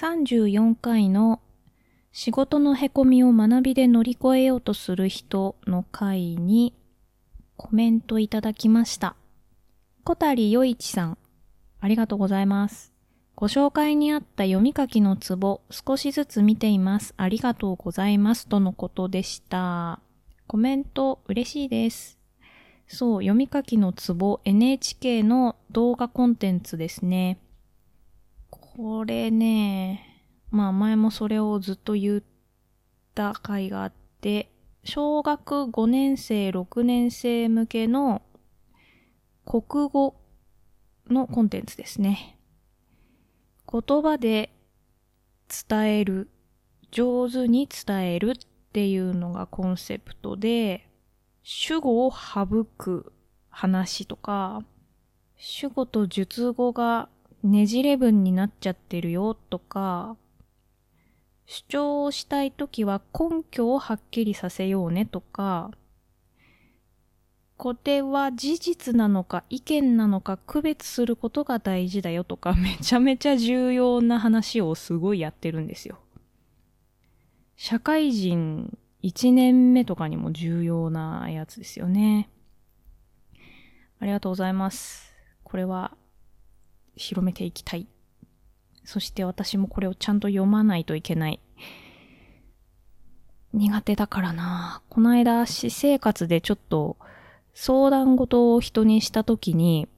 34回の仕事のへこみを学びで乗り越えようとする人の回にコメントいただきました。小谷よいちさん、ありがとうございます。ご紹介にあった読み書きのツボ、少しずつ見ています。ありがとうございます。とのことでした。コメント嬉しいです。そう、読み書きのツボ、NHK の動画コンテンツですね。これね、まあ前もそれをずっと言った回があって、小学5年生、6年生向けの国語のコンテンツですね。言葉で伝える、上手に伝えるっていうのがコンセプトで、主語を省く話とか、主語と述語がねじれ文になっちゃってるよとか、主張をしたいときは根拠をはっきりさせようねとか、これは事実なのか意見なのか区別することが大事だよとか、めちゃめちゃ重要な話をすごいやってるんですよ。社会人1年目とかにも重要なやつですよね。ありがとうございます。これは広めていきたい。そして私もこれをちゃんと読まないといけない。苦手だからな。この間、私生活でちょっと相談事を人にしたときに、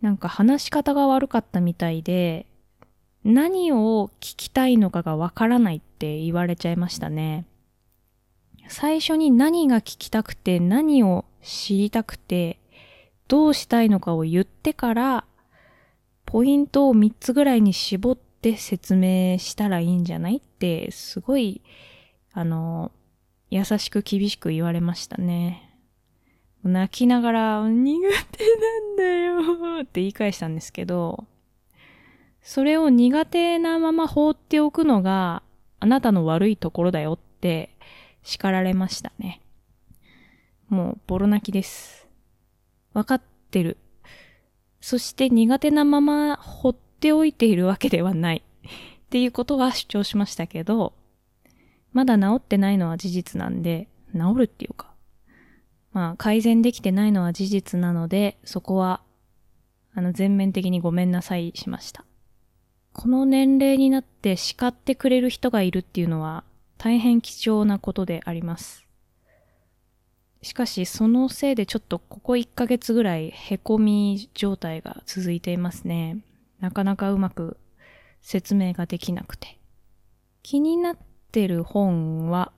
なんか話し方が悪かったみたいで、何を聞きたいのかがわからないって言われちゃいましたね。最初に何が聞きたくて、何を知りたくて、どうしたいのかを言ってから、ポイントを3つぐらいに絞って説明したらいいんじゃないって、すごい、あの、優しく厳しく言われましたね。泣きながら、苦手なんだよって言い返したんですけど、それを苦手なまま放っておくのがあなたの悪いところだよって叱られましたね。もうボロ泣きです。わかってる。そして苦手なまま放っておいているわけではない。っていうことは主張しましたけど、まだ治ってないのは事実なんで、治るっていうか、まあ改善できてないのは事実なので、そこは、あの全面的にごめんなさいしました。この年齢になって叱ってくれる人がいるっていうのは大変貴重なことであります。しかしそのせいでちょっとここ1ヶ月ぐらい凹み状態が続いていますね。なかなかうまく説明ができなくて。気になってる本は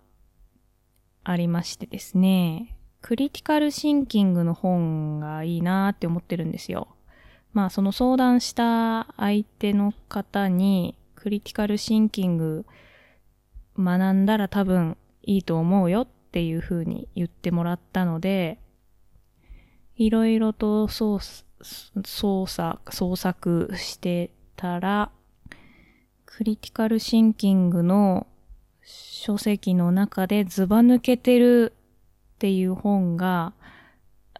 ありましてですね。クリティカルシンキングの本がいいなーって思ってるんですよ。まあその相談した相手の方にクリティカルシンキング学んだら多分いいと思うよっっていう風に言ってもらったので、いろいろと操操作、創作してたら、クリティカルシンキングの書籍の中でズバ抜けてるっていう本が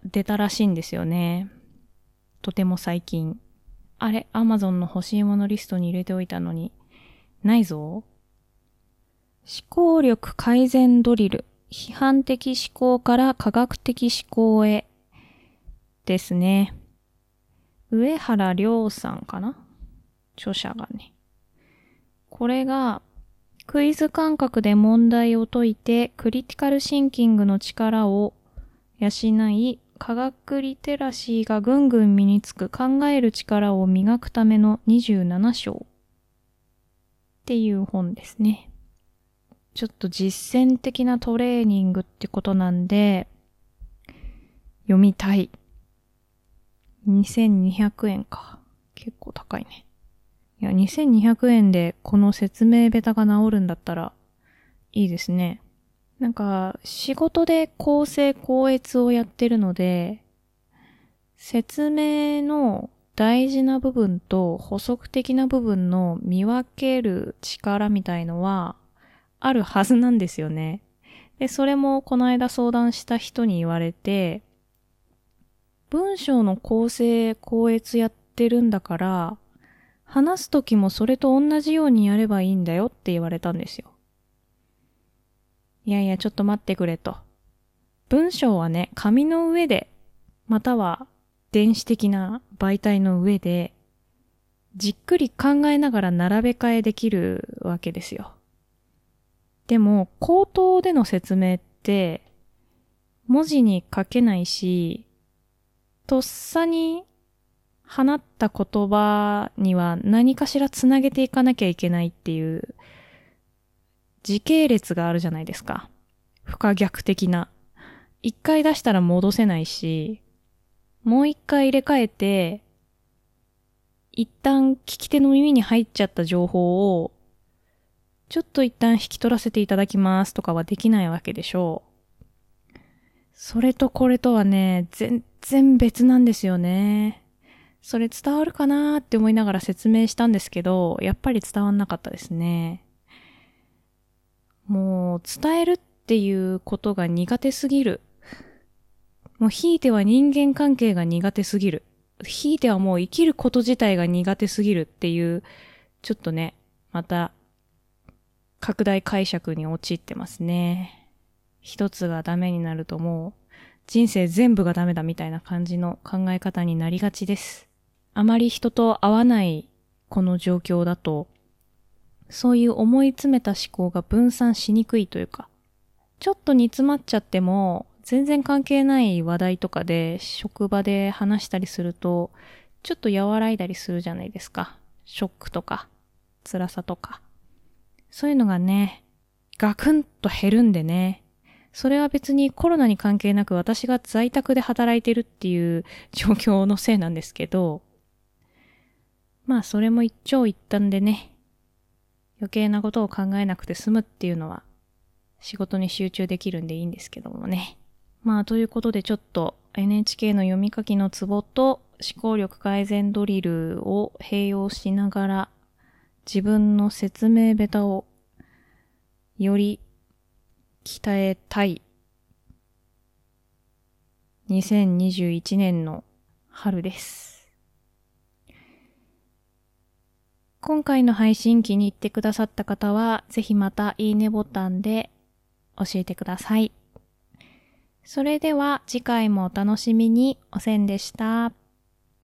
出たらしいんですよね。とても最近。あれ、アマゾンの欲しいものリストに入れておいたのに、ないぞ。思考力改善ドリル。批判的思考から科学的思考へ。ですね。上原亮さんかな？著者がね。これが、クイズ感覚で問題を解いて、クリティカルシンキングの力を養い、科学リテラシーがぐんぐん身につく考える力を磨くための27章っていう本ですね。ちょっと実践的なトレーニングってことなんで、読みたい。2200円か。結構高いね。いや、2200円でこの説明ベタが治るんだったらいいですね。なんか、仕事で構成校閲をやってるので、説明の大事な部分と補足的な部分の見分ける力みたいのはあるはずなんですよね。で、それもこの間相談した人に言われて、文章の構成校閲やってるんだから、話すときもそれと同じようにやればいいんだよって言われたんですよ。いやいや、ちょっと待ってくれと。文章はね、紙の上で、または電子的な媒体の上で、じっくり考えながら並べ替えできるわけですよ。でも、口頭での説明って、文字に書けないし、とっさに放った言葉には何かしらつなげていかなきゃいけないっていう時系列があるじゃないですか。不可逆的な。一回出したら戻せないし、もう一回入れ替えて、一旦聞き手の耳に入っちゃった情報を、ちょっと一旦引き取らせていただきますとかはできないわけでしょう。それとこれとはね、全然別なんですよね。それ伝わるかなーって思いながら説明したんですけど、やっぱり伝わんなかったですね。もう、伝えるっていうことが苦手すぎる。もう、ひいては人間関係が苦手すぎる。ひいてはもう生きること自体が苦手すぎるっていう、ちょっとね、また、拡大解釈に陥ってますね。一つがダメになるともう、人生全部がダメだみたいな感じの考え方になりがちです。あまり人と会わないこの状況だと、そういう思い詰めた思考が分散しにくいというか、ちょっと煮詰まっちゃっても、全然関係ない話題とかで職場で話したりすると、ちょっと和らいだりするじゃないですか。ショックとか、辛さとか。そういうのがね、ガクンと減るんでね。それは別にコロナに関係なく私が在宅で働いてるっていう状況のせいなんですけど、まあそれも一長一短でね、余計なことを考えなくて済むっていうのは仕事に集中できるんでいいんですけどもね。まあということでちょっと NHK の読み書きのツボと思考力改善ドリルを併用しながら自分の説明ベタをより鍛えたい2021年の春です。今回の配信気に入ってくださった方は、ぜひまたいいねボタンで教えてください。それでは次回もお楽しみに。おせんでした。